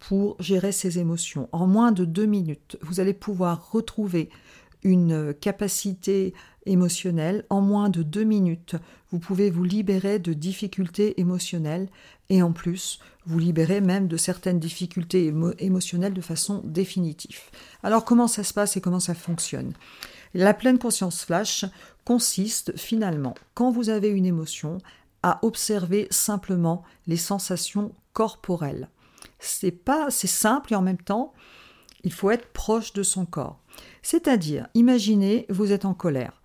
pour gérer ses émotions. En moins de deux minutes, vous allez pouvoir retrouver une capacité émotionnelle. En moins de deux minutes, vous pouvez vous libérer de difficultés émotionnelles et en plus, vous libérer même de certaines difficultés émotionnelles de façon définitive. Alors comment ça se passe et comment ça fonctionne? La pleine conscience flash consiste finalement, quand vous avez une émotion, à observer simplement les sensations corporelles c'est pas c'est simple et en même temps il faut être proche de son corps. C'est-à-dire, imaginez, vous êtes en colère.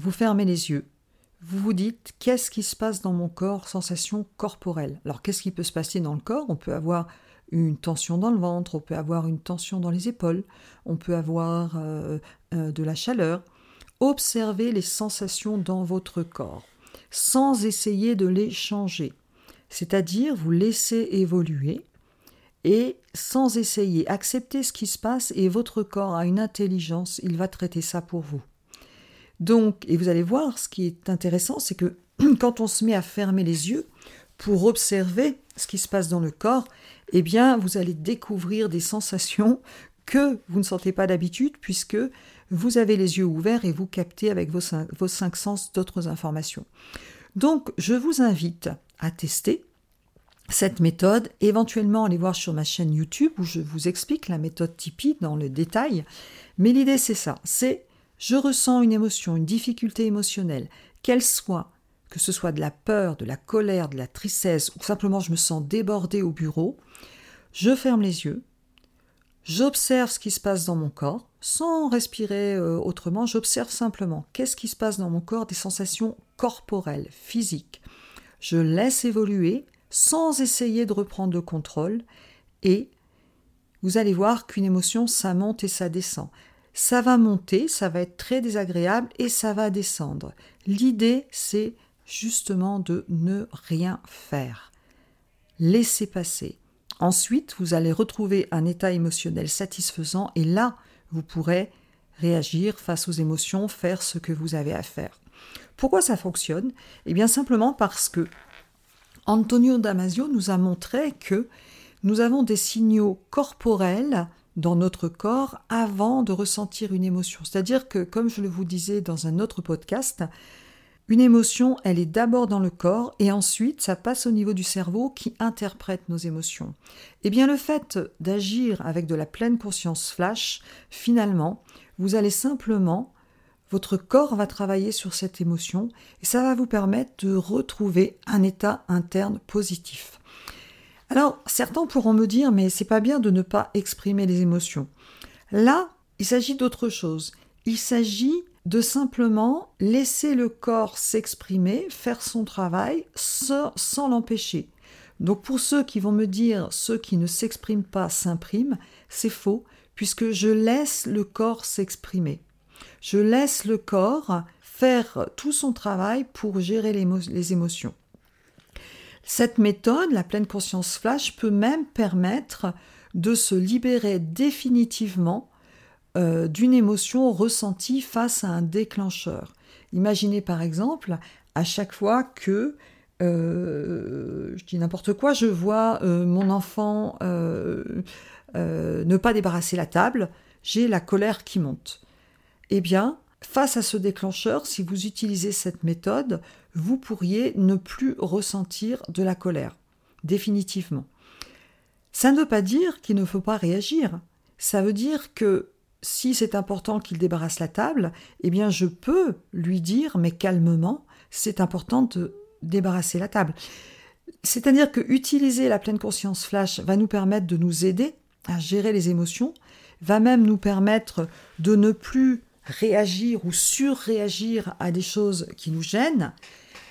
Vous fermez les yeux. Vous vous dites qu'est-ce qui se passe dans mon corps, sensation corporelle? Alors qu'est-ce qui peut se passer dans le corps? On peut avoir une tension dans le ventre, on peut avoir une tension dans les épaules, on peut avoir euh, euh, de la chaleur. Observez les sensations dans votre corps sans essayer de les changer. C'est-à-dire vous laissez évoluer et sans essayer, accepter ce qui se passe et votre corps a une intelligence, il va traiter ça pour vous. Donc, et vous allez voir, ce qui est intéressant, c'est que quand on se met à fermer les yeux pour observer ce qui se passe dans le corps, eh bien, vous allez découvrir des sensations que vous ne sentez pas d'habitude puisque vous avez les yeux ouverts et vous captez avec vos vos cinq sens d'autres informations. Donc, je vous invite à tester cette méthode, éventuellement aller voir sur ma chaîne YouTube où je vous explique la méthode Tipeee dans le détail. Mais l'idée c'est ça, c'est je ressens une émotion, une difficulté émotionnelle, qu'elle soit, que ce soit de la peur, de la colère, de la tristesse ou simplement je me sens débordé au bureau, je ferme les yeux, j'observe ce qui se passe dans mon corps, sans respirer euh, autrement, j'observe simplement qu'est-ce qui se passe dans mon corps, des sensations corporelles, physiques. Je laisse évoluer sans essayer de reprendre le contrôle et vous allez voir qu'une émotion, ça monte et ça descend. Ça va monter, ça va être très désagréable et ça va descendre. L'idée, c'est justement de ne rien faire. Laissez passer. Ensuite, vous allez retrouver un état émotionnel satisfaisant et là, vous pourrez réagir face aux émotions, faire ce que vous avez à faire. Pourquoi ça fonctionne? Eh bien simplement parce que Antonio Damasio nous a montré que nous avons des signaux corporels dans notre corps avant de ressentir une émotion. C'est-à-dire que, comme je le vous disais dans un autre podcast, une émotion, elle est d'abord dans le corps et ensuite ça passe au niveau du cerveau qui interprète nos émotions. Eh bien le fait d'agir avec de la pleine conscience flash, finalement, vous allez simplement votre corps va travailler sur cette émotion et ça va vous permettre de retrouver un état interne positif. Alors, certains pourront me dire, mais c'est pas bien de ne pas exprimer les émotions. Là, il s'agit d'autre chose. Il s'agit de simplement laisser le corps s'exprimer, faire son travail sans, sans l'empêcher. Donc pour ceux qui vont me dire ceux qui ne s'expriment pas s'impriment, c'est faux, puisque je laisse le corps s'exprimer. Je laisse le corps faire tout son travail pour gérer les, émotions. Cette méthode, la pleine conscience flash, peut même permettre de se libérer définitivement euh, d'une émotion ressentie face à un déclencheur. Imaginez par exemple, à chaque fois que, euh, je dis n'importe quoi, je vois euh, mon enfant ne pas débarrasser la table, j'ai la colère qui monte. Eh bien, face à ce déclencheur, si vous utilisez cette méthode, vous pourriez ne plus ressentir de la colère, définitivement. Ça ne veut pas dire qu'il ne faut pas réagir. Ça veut dire que si c'est important qu'il débarrasse la table, eh bien je peux lui dire, mais calmement, c'est important de débarrasser la table. C'est-à-dire que utiliser la pleine conscience flash va nous permettre de nous aider à gérer les émotions, va même nous permettre de ne plus réagir ou surréagir à des choses qui nous gênent,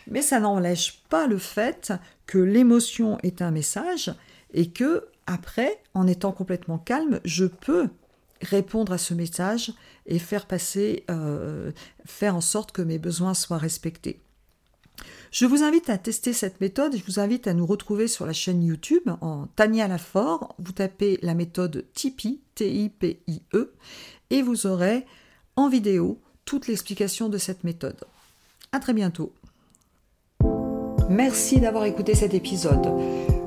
mais ça n'enlève pas le fait que l'émotion est un message et que après, en étant complètement calme, je peux répondre à ce message et faire passer, euh, faire en sorte que mes besoins soient respectés. Je vous invite à tester cette méthode et je vous invite à nous retrouver sur la chaîne YouTube en Tania Lafort. Vous tapez la méthode Tipeee, T-I-P-I-E, et vous aurez en vidéo toute l'explication de cette méthode. À très bientôt. Merci d'avoir écouté cet épisode.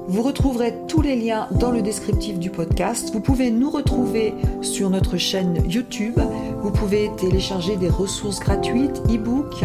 Vous retrouverez tous les liens dans le descriptif du podcast. Vous pouvez nous retrouver sur notre chaîne YouTube. Vous pouvez télécharger des ressources gratuites, e-books.